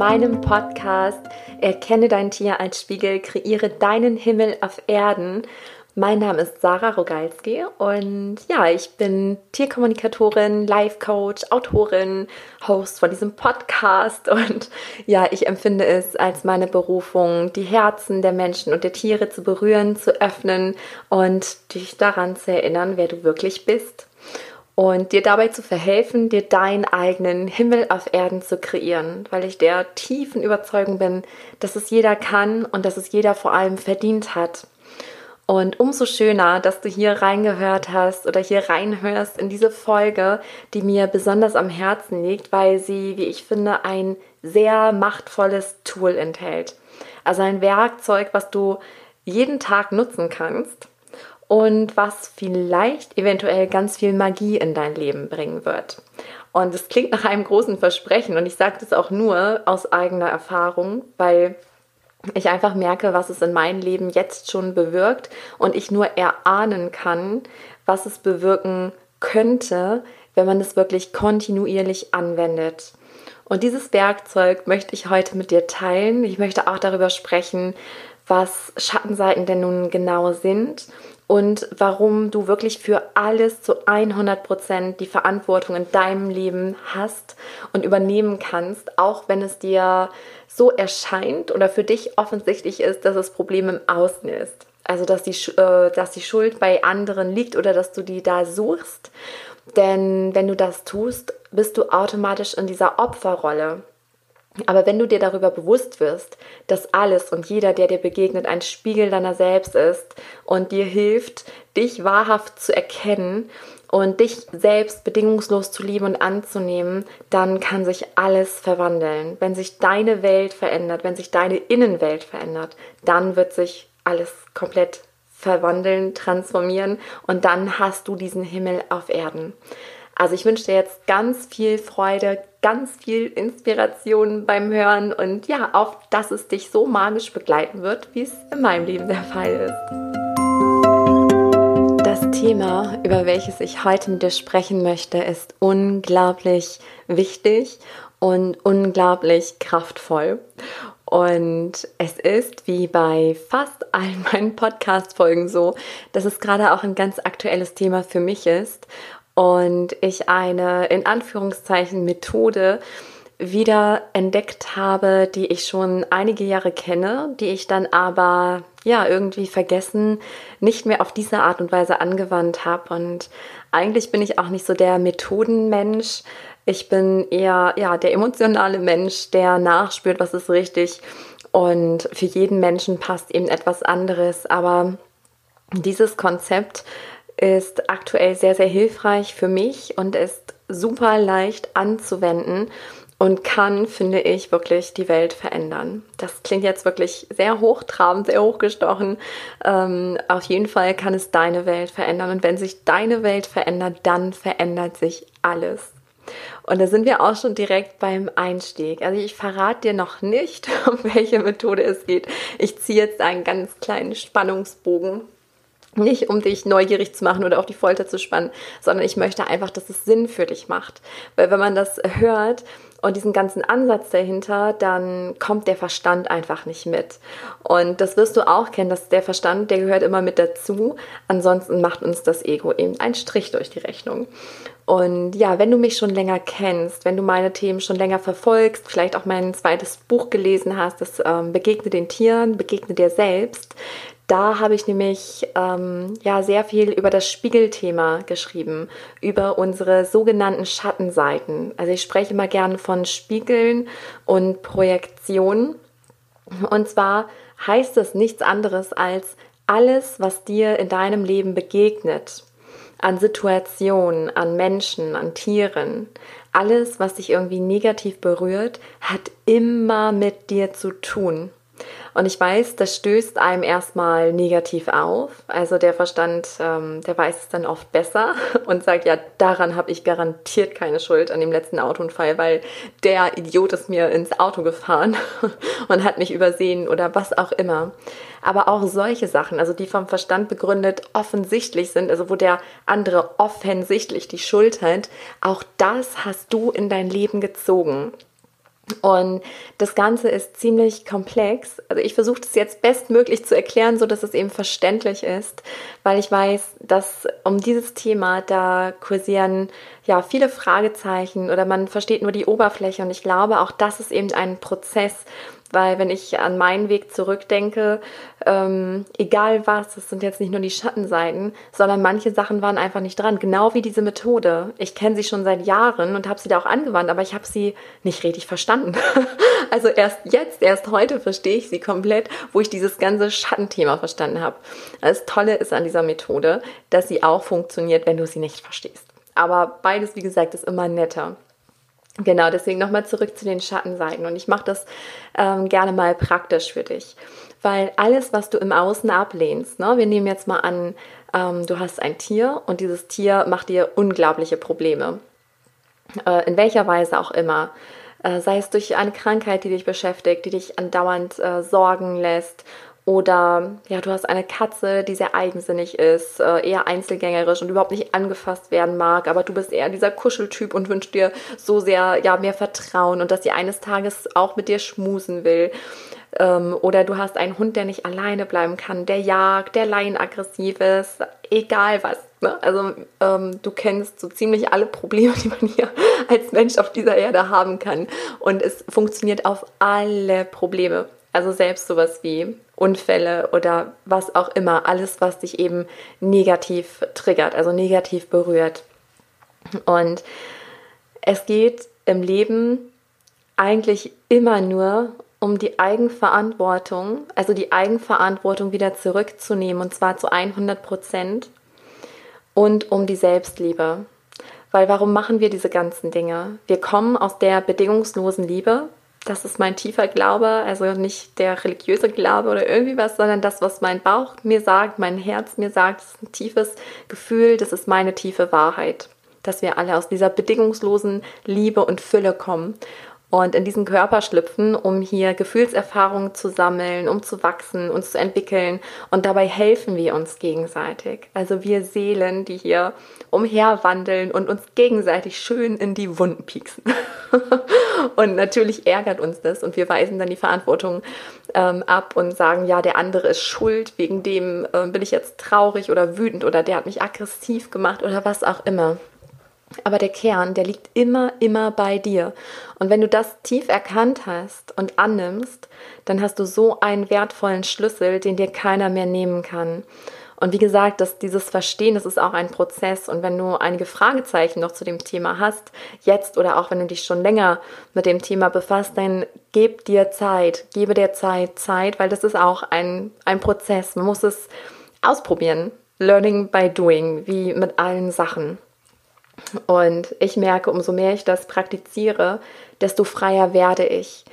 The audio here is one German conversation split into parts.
meinem Podcast Erkenne dein Tier als Spiegel, kreiere deinen Himmel auf Erden. Mein Name ist Sarah Rogalski und ja, ich bin Tierkommunikatorin, Life Coach, Autorin, Host von diesem Podcast und ja, ich empfinde es als meine Berufung, die Herzen der Menschen und der Tiere zu berühren, zu öffnen und dich daran zu erinnern, wer du wirklich bist und dir dabei zu verhelfen, dir deinen eigenen Himmel auf Erden zu kreieren, weil ich der tiefen Überzeugung bin, dass es jeder kann und dass es jeder vor allem verdient hat. Und umso schöner, dass du hier reingehört hast oder hier reinhörst in diese Folge, die mir besonders am Herzen liegt, weil sie, wie ich finde, ein sehr machtvolles Tool enthält. Also ein Werkzeug, was du jeden Tag nutzen kannst und was vielleicht eventuell ganz viel Magie in dein Leben bringen wird. Und es klingt nach einem großen Versprechen und ich sage das auch nur aus eigener Erfahrung, weil ich einfach merke, was es in meinem Leben jetzt schon bewirkt und ich nur erahnen kann, was es bewirken könnte, wenn man es wirklich kontinuierlich anwendet. Und dieses Werkzeug möchte ich heute mit dir teilen. Ich möchte auch darüber sprechen, was Schattenseiten denn nun genau sind und warum du wirklich für alles zu 100 Prozent die Verantwortung in deinem Leben hast und übernehmen kannst, auch wenn es dir so erscheint oder für dich offensichtlich ist, dass das Problem im Außen ist. Also, dass die, äh, dass die Schuld bei anderen liegt oder dass du die da suchst. Denn wenn du das tust, bist du automatisch in dieser Opferrolle. Aber wenn du dir darüber bewusst wirst, dass alles und jeder, der dir begegnet, ein Spiegel deiner selbst ist und dir hilft, dich wahrhaft zu erkennen und dich selbst bedingungslos zu lieben und anzunehmen, dann kann sich alles verwandeln. Wenn sich deine Welt verändert, wenn sich deine Innenwelt verändert, dann wird sich alles komplett verwandeln, transformieren und dann hast du diesen Himmel auf Erden. Also ich wünsche dir jetzt ganz viel Freude, ganz viel Inspiration beim Hören und ja, auf dass es dich so magisch begleiten wird, wie es in meinem Leben der Fall ist. Das Thema, über welches ich heute mit dir sprechen möchte, ist unglaublich wichtig und unglaublich kraftvoll. Und es ist wie bei fast allen meinen Podcast-Folgen so, dass es gerade auch ein ganz aktuelles Thema für mich ist und ich eine in Anführungszeichen Methode wieder entdeckt habe, die ich schon einige Jahre kenne, die ich dann aber ja irgendwie vergessen, nicht mehr auf diese Art und Weise angewandt habe. Und eigentlich bin ich auch nicht so der Methodenmensch. Ich bin eher ja der emotionale Mensch, der nachspürt, was ist richtig. Und für jeden Menschen passt eben etwas anderes. Aber dieses Konzept ist aktuell sehr, sehr hilfreich für mich und ist super leicht anzuwenden und kann, finde ich, wirklich die Welt verändern. Das klingt jetzt wirklich sehr hochtrabend, sehr hochgestochen. Ähm, auf jeden Fall kann es deine Welt verändern. Und wenn sich deine Welt verändert, dann verändert sich alles. Und da sind wir auch schon direkt beim Einstieg. Also ich verrate dir noch nicht, um welche Methode es geht. Ich ziehe jetzt einen ganz kleinen Spannungsbogen nicht um dich neugierig zu machen oder auf die Folter zu spannen, sondern ich möchte einfach, dass es Sinn für dich macht. Weil wenn man das hört und diesen ganzen Ansatz dahinter, dann kommt der Verstand einfach nicht mit. Und das wirst du auch kennen, dass der Verstand, der gehört immer mit dazu. Ansonsten macht uns das Ego eben einen Strich durch die Rechnung. Und ja, wenn du mich schon länger kennst, wenn du meine Themen schon länger verfolgst, vielleicht auch mein zweites Buch gelesen hast, das ähm, Begegne den Tieren, begegne dir selbst, da habe ich nämlich ähm, ja sehr viel über das Spiegelthema geschrieben, über unsere sogenannten Schattenseiten. Also ich spreche immer gerne von Spiegeln und Projektionen. Und zwar heißt es nichts anderes als alles, was dir in deinem Leben begegnet, an Situationen, an Menschen, an Tieren, alles, was dich irgendwie negativ berührt, hat immer mit dir zu tun. Und ich weiß, das stößt einem erstmal negativ auf. Also der Verstand, ähm, der weiß es dann oft besser und sagt, ja, daran habe ich garantiert keine Schuld an dem letzten Autounfall, weil der Idiot ist mir ins Auto gefahren und hat mich übersehen oder was auch immer. Aber auch solche Sachen, also die vom Verstand begründet offensichtlich sind, also wo der andere offensichtlich die Schuld hat, auch das hast du in dein Leben gezogen. Und das Ganze ist ziemlich komplex. Also ich versuche das jetzt bestmöglich zu erklären, so dass es eben verständlich ist, weil ich weiß, dass um dieses Thema da kursieren ja viele Fragezeichen oder man versteht nur die Oberfläche und ich glaube auch das ist eben ein Prozess, weil wenn ich an meinen Weg zurückdenke, ähm, egal was, es sind jetzt nicht nur die Schattenseiten, sondern manche Sachen waren einfach nicht dran. Genau wie diese Methode. Ich kenne sie schon seit Jahren und habe sie da auch angewandt, aber ich habe sie nicht richtig verstanden. also erst jetzt, erst heute verstehe ich sie komplett, wo ich dieses ganze Schattenthema verstanden habe. Das Tolle ist an dieser Methode, dass sie auch funktioniert, wenn du sie nicht verstehst. Aber beides, wie gesagt, ist immer netter. Genau, deswegen nochmal zurück zu den Schattenseiten. Und ich mache das ähm, gerne mal praktisch für dich. Weil alles, was du im Außen ablehnst, ne, wir nehmen jetzt mal an, ähm, du hast ein Tier und dieses Tier macht dir unglaubliche Probleme. Äh, in welcher Weise auch immer. Äh, sei es durch eine Krankheit, die dich beschäftigt, die dich andauernd äh, sorgen lässt oder ja, du hast eine Katze, die sehr eigensinnig ist, äh, eher einzelgängerisch und überhaupt nicht angefasst werden mag, aber du bist eher dieser Kuscheltyp und wünschst dir so sehr ja mehr Vertrauen und dass sie eines Tages auch mit dir schmusen will. Ähm, oder du hast einen Hund, der nicht alleine bleiben kann, der jagt, der laienaggressiv ist, egal was. Ne? Also ähm, du kennst so ziemlich alle Probleme, die man hier als Mensch auf dieser Erde haben kann. Und es funktioniert auf alle Probleme. Also selbst sowas wie Unfälle oder was auch immer, alles, was dich eben negativ triggert, also negativ berührt. Und es geht im Leben eigentlich immer nur um die Eigenverantwortung, also die Eigenverantwortung wieder zurückzunehmen und zwar zu 100 Prozent und um die Selbstliebe. Weil warum machen wir diese ganzen Dinge? Wir kommen aus der bedingungslosen Liebe, das ist mein tiefer Glaube, also nicht der religiöse Glaube oder irgendwie was, sondern das, was mein Bauch mir sagt, mein Herz mir sagt, ist ein tiefes Gefühl, das ist meine tiefe Wahrheit, dass wir alle aus dieser bedingungslosen Liebe und Fülle kommen und in diesen Körper schlüpfen, um hier Gefühlserfahrungen zu sammeln, um zu wachsen, uns zu entwickeln. Und dabei helfen wir uns gegenseitig. Also wir Seelen, die hier umherwandeln und uns gegenseitig schön in die Wunden pieksen. und natürlich ärgert uns das und wir weisen dann die Verantwortung ähm, ab und sagen, ja, der andere ist schuld, wegen dem äh, bin ich jetzt traurig oder wütend oder der hat mich aggressiv gemacht oder was auch immer. Aber der Kern, der liegt immer, immer bei dir. Und wenn du das tief erkannt hast und annimmst, dann hast du so einen wertvollen Schlüssel, den dir keiner mehr nehmen kann. Und wie gesagt, dass dieses Verstehen, das ist auch ein Prozess. Und wenn du einige Fragezeichen noch zu dem Thema hast, jetzt oder auch wenn du dich schon länger mit dem Thema befasst, dann gib dir Zeit, gebe dir Zeit, Zeit, weil das ist auch ein, ein Prozess. Man muss es ausprobieren. Learning by doing, wie mit allen Sachen. Und ich merke, umso mehr ich das praktiziere, desto freier werde ich.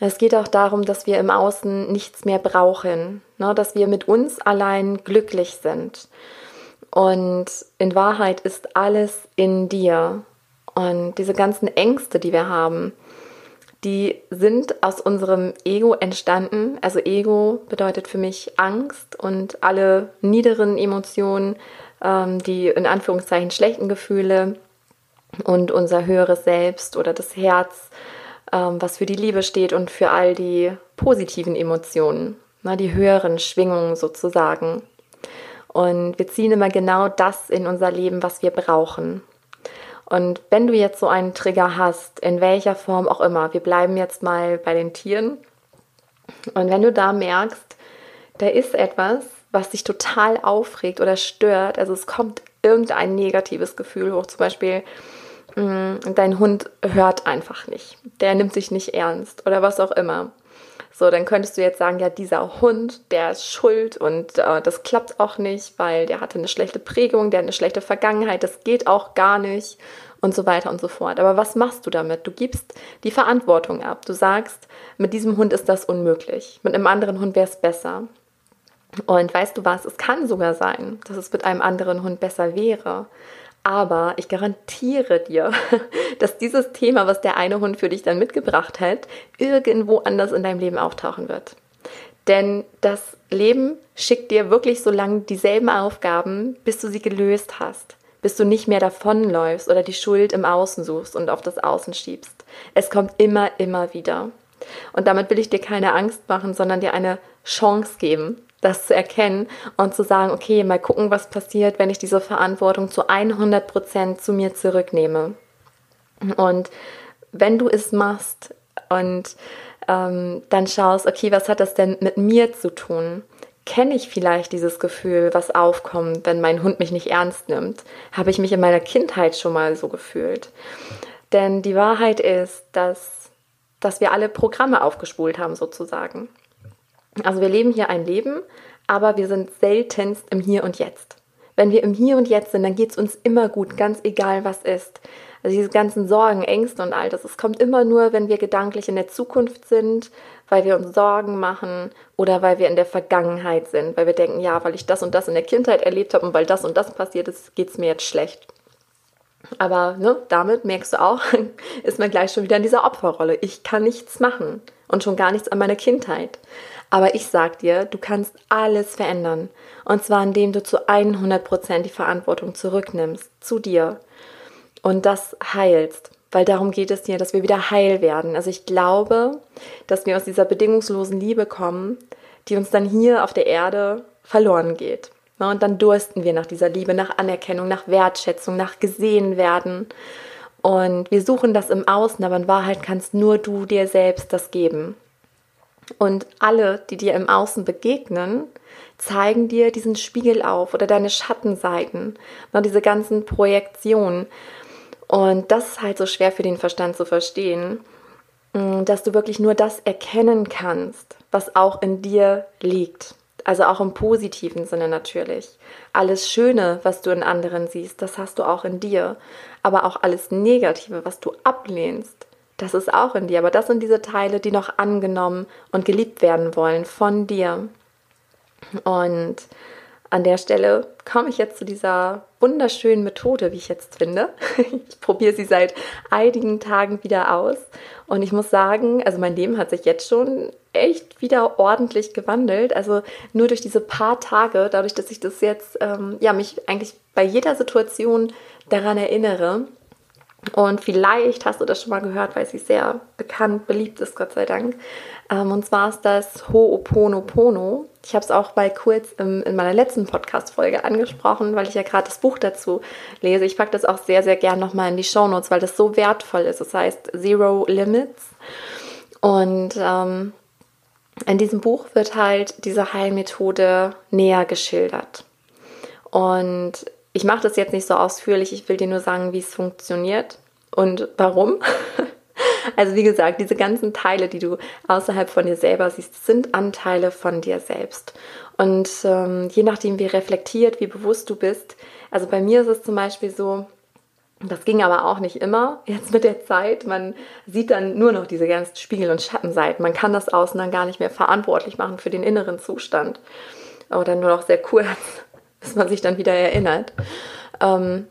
Es geht auch darum, dass wir im Außen nichts mehr brauchen, ne? dass wir mit uns allein glücklich sind. Und in Wahrheit ist alles in dir. Und diese ganzen Ängste, die wir haben, die sind aus unserem Ego entstanden. Also Ego bedeutet für mich Angst und alle niederen Emotionen ähm, die in Anführungszeichen schlechten Gefühle und unser höheres Selbst oder das Herz, ähm, was für die Liebe steht und für all die positiven Emotionen, na, die höheren Schwingungen sozusagen. Und wir ziehen immer genau das in unser Leben, was wir brauchen. Und wenn du jetzt so einen Trigger hast, in welcher Form auch immer, wir bleiben jetzt mal bei den Tieren. Und wenn du da merkst, da ist etwas, was dich total aufregt oder stört. Also es kommt irgendein negatives Gefühl hoch. Zum Beispiel, mh, mm, dein Hund hört einfach nicht. Der nimmt sich nicht ernst oder was auch immer. So, dann könntest du jetzt sagen, ja, dieser Hund, der ist schuld und äh, das klappt auch nicht, weil der hatte eine schlechte Prägung, der hat eine schlechte Vergangenheit, das geht auch gar nicht und so weiter und so fort. Aber was machst du damit? Du gibst die Verantwortung ab. Du sagst, mit diesem Hund ist das unmöglich, mit einem anderen Hund wäre es besser. Und weißt du was, es kann sogar sein, dass es mit einem anderen Hund besser wäre. Aber ich garantiere dir, dass dieses Thema, was der eine Hund für dich dann mitgebracht hat, irgendwo anders in deinem Leben auftauchen wird. Denn das Leben schickt dir wirklich so lange dieselben Aufgaben, bis du sie gelöst hast. bis du nicht mehr davonläufst oder die Schuld im Außen suchst und auf das Außen schiebst. Es kommt immer, immer wieder. Und damit will ich dir keine Angst machen, sondern dir eine Chance geben, das zu erkennen und zu sagen, okay, mal gucken, was passiert, wenn ich diese Verantwortung zu 100 Prozent zu mir zurücknehme. Und wenn du es machst und ähm, dann schaust, okay, was hat das denn mit mir zu tun? Kenne ich vielleicht dieses Gefühl, was aufkommt, wenn mein Hund mich nicht ernst nimmt? Habe ich mich in meiner Kindheit schon mal so gefühlt? Denn die Wahrheit ist, dass, dass wir alle Programme aufgespult haben, sozusagen. Also wir leben hier ein Leben, aber wir sind seltenst im Hier und Jetzt. Wenn wir im Hier und Jetzt sind, dann geht es uns immer gut, ganz egal was ist. Also diese ganzen Sorgen, Ängste und all das, es kommt immer nur, wenn wir gedanklich in der Zukunft sind, weil wir uns Sorgen machen oder weil wir in der Vergangenheit sind, weil wir denken, ja, weil ich das und das in der Kindheit erlebt habe und weil das und das passiert ist, geht es mir jetzt schlecht. Aber ne, damit merkst du auch, ist man gleich schon wieder in dieser Opferrolle. Ich kann nichts machen und schon gar nichts an meiner Kindheit. Aber ich sag dir, du kannst alles verändern. Und zwar indem du zu 100% die Verantwortung zurücknimmst, zu dir und das heilst. Weil darum geht es dir, dass wir wieder heil werden. Also ich glaube, dass wir aus dieser bedingungslosen Liebe kommen, die uns dann hier auf der Erde verloren geht. Und dann dursten wir nach dieser Liebe, nach Anerkennung, nach Wertschätzung, nach gesehen werden. Und wir suchen das im Außen, aber in Wahrheit kannst nur du dir selbst das geben. Und alle, die dir im Außen begegnen, zeigen dir diesen Spiegel auf oder deine Schattenseiten, diese ganzen Projektionen. Und das ist halt so schwer für den Verstand zu verstehen, mm, dass du wirklich nur das erkennen kannst, was auch in dir liegt. Also auch im positiven Sinne natürlich. Alles Schöne, was du in anderen siehst, das hast du auch in dir. Aber auch alles Negative, was du ablehnst, das ist auch in dir. Aber das sind diese Teile, die noch angenommen und geliebt werden wollen von dir. Und an der Stelle komme ich jetzt zu dieser wunderschönen Methode, wie ich jetzt finde. Ich probiere sie seit einigen Tagen wieder aus und ich muss sagen, also mein Leben hat sich jetzt schon echt wieder ordentlich gewandelt. Also nur durch diese paar Tage, dadurch, dass ich das jetzt, ähm, ja, mich eigentlich bei jeder Situation daran erinnere. Und vielleicht hast du das schon mal gehört, weil sie sehr bekannt, beliebt ist, Gott sei Dank. Ähm, und zwar ist das Ho'oponopono. Ich habe es auch mal kurz im, in meiner letzten Podcast-Folge angesprochen, weil ich ja gerade das Buch dazu lese. Ich packe das auch sehr, sehr gern nochmal in die Show Notes, weil das so wertvoll ist. Das heißt Zero Limits. Und ähm, in diesem Buch wird halt diese Heilmethode näher geschildert. Und ich mache das jetzt nicht so ausführlich, ich will dir nur sagen, wie es funktioniert und warum. Also wie gesagt, diese ganzen Teile, die du außerhalb von dir selber siehst, sind Anteile von dir selbst. Und ähm, je nachdem, wie reflektiert, wie bewusst du bist, also bei mir ist es zum Beispiel so, das ging aber auch nicht immer. Jetzt mit der Zeit, man sieht dann nur noch diese ganzen Spiegel- und Schattenseiten. Man kann das Außen dann gar nicht mehr verantwortlich machen für den inneren Zustand. Oder nur noch sehr kurz, bis man sich dann wieder erinnert. Ähm,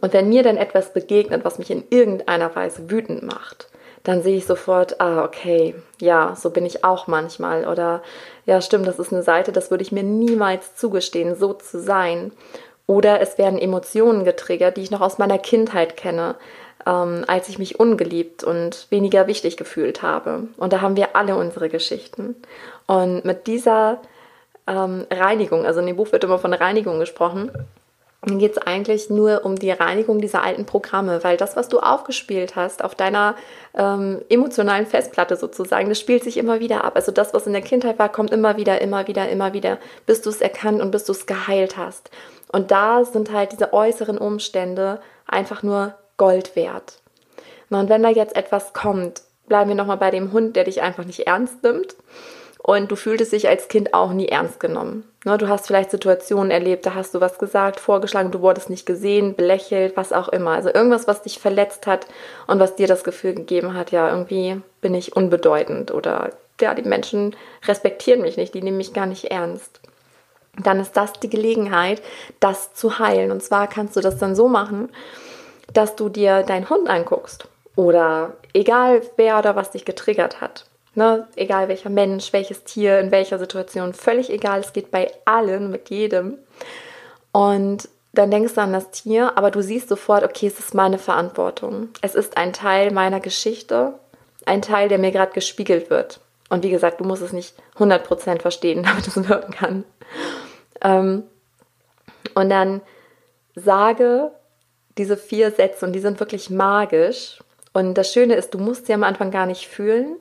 und wenn mir dann etwas begegnet, was mich in irgendeiner Weise wütend macht, dann sehe ich sofort, ah, okay, ja, so bin ich auch manchmal. Oder ja, stimmt, das ist eine Seite, das würde ich mir niemals zugestehen, so zu sein. Oder es werden Emotionen getriggert, die ich noch aus meiner Kindheit kenne, ähm, als ich mich ungeliebt und weniger wichtig gefühlt habe. Und da haben wir alle unsere Geschichten. Und mit dieser ähm, Reinigung, also in dem Buch wird immer von Reinigung gesprochen, dann geht es eigentlich nur um die Reinigung dieser alten Programme, weil das, was du aufgespielt hast auf deiner ähm, emotionalen Festplatte sozusagen, das spielt sich immer wieder ab. Also das, was in der Kindheit war, kommt immer wieder, immer wieder, immer wieder, bis du es erkannt und bis du es geheilt hast. Und da sind halt diese äußeren Umstände einfach nur Gold wert. Und wenn da jetzt etwas kommt, bleiben wir nochmal bei dem Hund, der dich einfach nicht ernst nimmt und du fühltest dich als Kind auch nie ernst genommen. Ne, du hast vielleicht Situationen erlebt, da hast du was gesagt, vorgeschlagen, du wurdest nicht gesehen, belächelt, was auch immer. Also irgendwas, was dich verletzt hat und was dir das Gefühl gegeben hat, ja, irgendwie bin ich unbedeutend oder ja, die Menschen respektieren mich nicht, die nehmen mich gar nicht ernst. Dann ist das die Gelegenheit, das zu heilen. Und zwar kannst du das dann so machen, dass du dir deinen Hund anguckst oder egal wer oder was dich getriggert hat Ne? Egal welcher Mensch, welches Tier, in welcher Situation, völlig egal. Es geht bei allen, mit jedem. Und dann denkst du an das Tier, aber du siehst sofort, okay, es ist meine Verantwortung. Es ist ein Teil meiner Geschichte, ein Teil, der mir gerade gespiegelt wird. Und wie gesagt, du musst es nicht 100% verstehen, damit es wirken kann. Ähm, und dann sage diese vier Sätze und die sind wirklich magisch. Und das Schöne ist, du musst sie am Anfang gar nicht fühlen.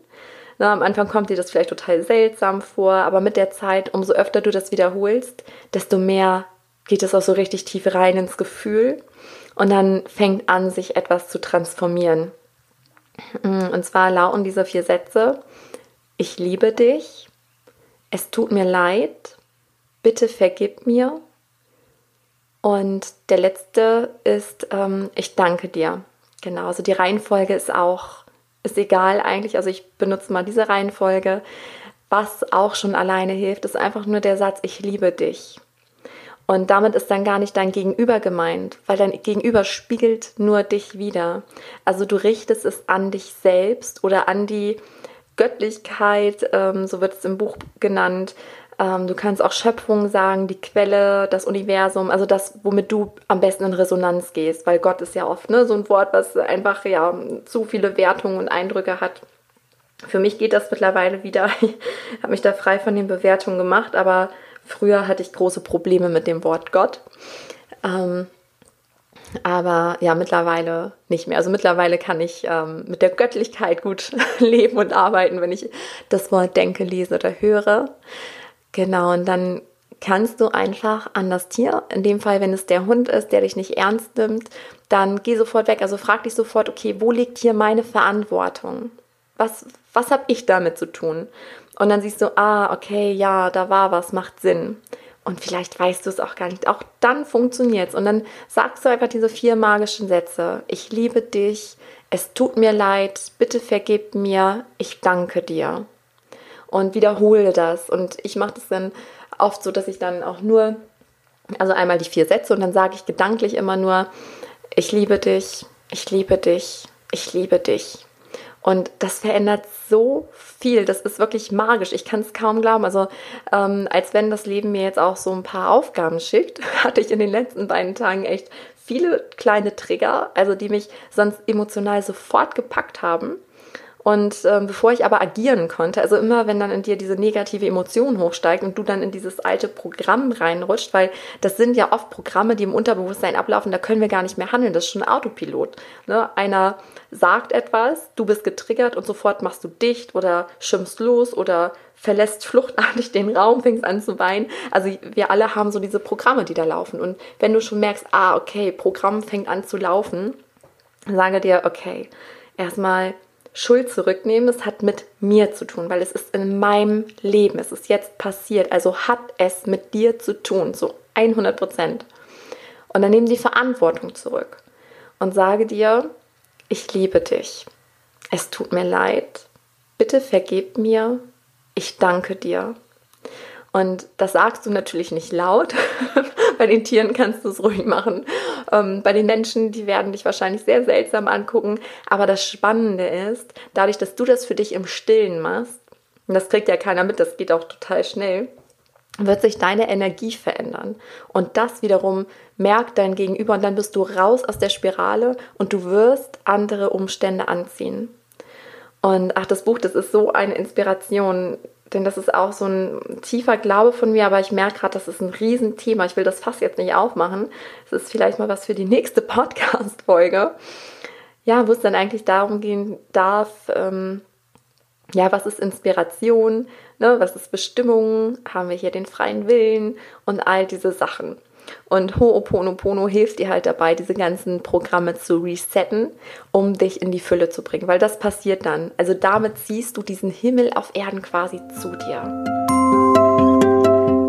Na, am Anfang kommt dir das vielleicht total seltsam vor, aber mit der Zeit, umso öfter du das wiederholst, desto mehr geht es auch so richtig tief rein ins Gefühl und dann fängt an, sich etwas zu transformieren. Mm, und zwar lauten diese vier Sätze, ich liebe dich, es tut mir leid, bitte vergib mir. Und der letzte ist, ähm, ich danke dir. Genau, also die Reihenfolge ist auch, ist egal eigentlich. Also ich benutze mal diese Reihenfolge. Was auch schon alleine hilft, ist einfach nur der Satz, ich liebe dich. Und damit ist dann gar nicht dein Gegenüber gemeint, weil dein Gegenüber spiegelt nur dich wieder. Also du richtest es an dich selbst oder an die Göttlichkeit, ähm, so wird es im Buch genannt. Ähm, du kannst auch Schöpfung sagen, die Quelle, das Universum, also das, womit du am besten in Resonanz gehst, weil Gott ist ja oft ne, so ein Wort, was einfach ja zu viele Wertungen und Eindrücke hat. Für mich geht das mittlerweile wieder. Ich habe mich da frei von den Bewertungen gemacht, aber Früher hatte ich große Probleme mit dem Wort Gott. Ähm, aber ja, mittlerweile nicht mehr. Also mittlerweile kann ich ähm, mit der Göttlichkeit gut leben und arbeiten, wenn ich das Wort denke, lese oder höre. Genau, und dann kannst du einfach an das Tier, in dem Fall, wenn es der Hund ist, der dich nicht ernst nimmt, dann geh sofort weg. Also frag dich sofort, okay, wo liegt hier meine Verantwortung? Was, was habe ich damit zu tun? Und dann siehst du, ah, okay, ja, da war was, macht Sinn. Und vielleicht weißt du es auch gar nicht. Auch dann funktioniert es. Und dann sagst du einfach diese vier magischen Sätze. Ich liebe dich, es tut mir leid, bitte vergib mir, ich danke dir. Und wiederhole das. Und ich mache das dann oft so, dass ich dann auch nur, also einmal die vier Sätze und dann sage ich gedanklich immer nur, ich liebe dich, ich liebe dich, ich liebe dich. Und das verändert so viel. Das ist wirklich magisch. Ich kann es kaum glauben. Also ähm, als wenn das Leben mir jetzt auch so ein paar Aufgaben schickt, hatte ich in den letzten beiden Tagen echt viele kleine Trigger, also die mich sonst emotional sofort gepackt haben. Und ähm, bevor ich aber agieren konnte, also immer wenn dann in dir diese negative Emotion hochsteigt und du dann in dieses alte Programm reinrutscht, weil das sind ja oft Programme, die im Unterbewusstsein ablaufen, da können wir gar nicht mehr handeln, das ist schon Autopilot. Ne? Einer sagt etwas, du bist getriggert und sofort machst du dicht oder schimpfst los oder verlässt fluchtartig den Raum, fängst an zu weinen. Also wir alle haben so diese Programme, die da laufen. Und wenn du schon merkst, ah, okay, Programm fängt an zu laufen, sage dir, okay, erstmal Schuld zurücknehmen, es hat mit mir zu tun, weil es ist in meinem Leben, es ist jetzt passiert, also hat es mit dir zu tun, so 100 Prozent. Und dann nimm die Verantwortung zurück und sage dir, ich liebe dich, es tut mir leid, bitte vergib mir, ich danke dir. Und das sagst du natürlich nicht laut. bei den Tieren kannst du es ruhig machen. Ähm, bei den Menschen, die werden dich wahrscheinlich sehr seltsam angucken. Aber das Spannende ist, dadurch, dass du das für dich im Stillen machst, und das kriegt ja keiner mit, das geht auch total schnell, wird sich deine Energie verändern. Und das wiederum merkt dein Gegenüber und dann bist du raus aus der Spirale und du wirst andere Umstände anziehen. Und ach, das Buch, das ist so eine Inspiration. Denn das ist auch so ein tiefer Glaube von mir, aber ich merke gerade, das ist ein Riesenthema. Ich will das fast jetzt nicht aufmachen. Es ist vielleicht mal was für die nächste Podcast-Folge. Ja, wo es dann eigentlich darum gehen darf, ähm, ja, was ist Inspiration, ne? was ist Bestimmung, haben wir hier den freien Willen und all diese Sachen. Und Ho'oponopono hilft dir halt dabei, diese ganzen Programme zu resetten, um dich in die Fülle zu bringen, weil das passiert dann. Also damit ziehst du diesen Himmel auf Erden quasi zu dir.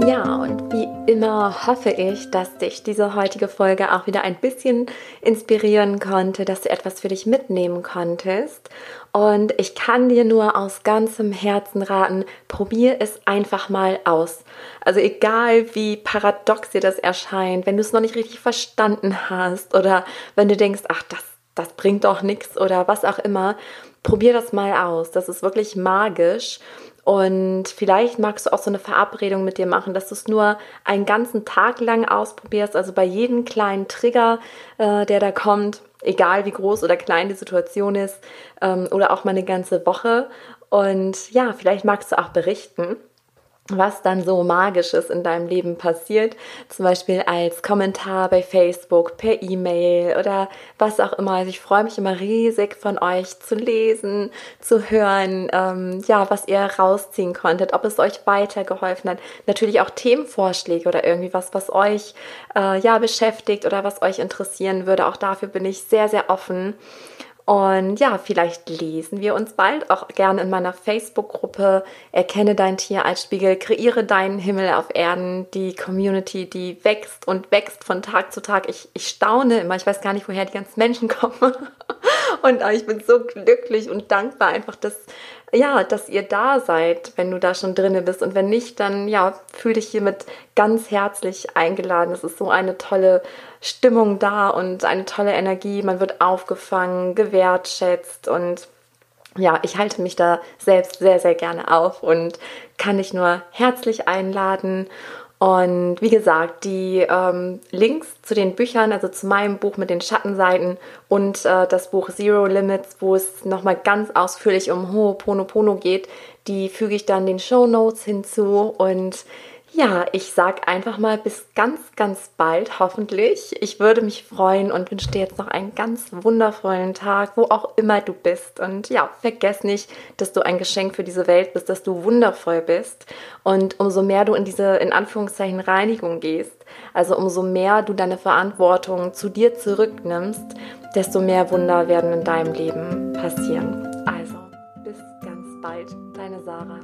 Ja, und wie immer hoffe ich, dass dich diese heutige Folge auch wieder ein bisschen inspirieren konnte, dass du etwas für dich mitnehmen konntest. Und ich kann dir nur aus ganzem Herzen raten, probier es einfach mal aus. Also egal wie paradox dir das erscheint, wenn du es noch nicht richtig verstanden hast oder wenn du denkst, ach, das, das bringt doch nichts oder was auch immer, probier das mal aus. Das ist wirklich magisch Und vielleicht magst du auch so eine Verabredung mit dir machen, dass du es nur einen ganzen Tag lang ausprobierst, also bei jedem kleinen Trigger, äh, der da kommt, egal wie groß oder klein die Situation ist, ähm, oder auch mal eine ganze Woche. Und ja, vielleicht magst du auch berichten was dann so magisches in deinem Leben passiert, zum Beispiel als Kommentar bei Facebook, per E-Mail oder was auch immer. Also ich freue mich immer riesig von euch zu lesen, zu hören, ähm, ja, was ihr rausziehen konntet, ob es euch weitergeholfen hat. Natürlich auch Themenvorschläge oder irgendwie was, was euch äh, ja beschäftigt oder was euch interessieren würde. Auch dafür bin ich sehr, sehr offen. Und ja, vielleicht lesen wir uns bald auch gerne in meiner Facebook-Gruppe Erkenne dein Tier als Spiegel, kreiere deinen Himmel auf Erden, die Community, die wächst und wächst von Tag zu Tag. Ich, ich staune immer, ich weiß gar nicht, woher die ganzen Menschen kommen. Und ich bin so glücklich und dankbar einfach, dass ja, dass ihr da seid, wenn du da schon drinne bist. Und wenn nicht, dann ja, fühl dich hiermit ganz herzlich eingeladen. Es ist so eine tolle Stimmung da und eine tolle Energie. Man wird aufgefangen, gewertschätzt und ja, ich halte mich da selbst sehr, sehr gerne auf und kann dich nur herzlich einladen. Und wie gesagt, die ähm, Links zu den Büchern, also zu meinem Buch mit den Schattenseiten und äh, das Buch Zero Limits, wo es nochmal ganz ausführlich um Ho'oponopono geht, die füge ich dann den Show Notes hinzu. Und ja, ich sag einfach mal bis ganz, ganz bald, hoffentlich. Ich würde mich freuen und wünsche dir jetzt noch einen ganz wundervollen Tag, wo auch immer du bist. Und ja, vergiss nicht, dass du ein Geschenk für diese Welt bist, dass du wundervoll bist. Und umso mehr du in diese, in Anführungszeichen, Reinigung gehst, also umso mehr du deine Verantwortung zu dir zurücknimmst, desto mehr Wunder werden in deinem Leben passieren. Also, bis ganz bald, deine Sarah.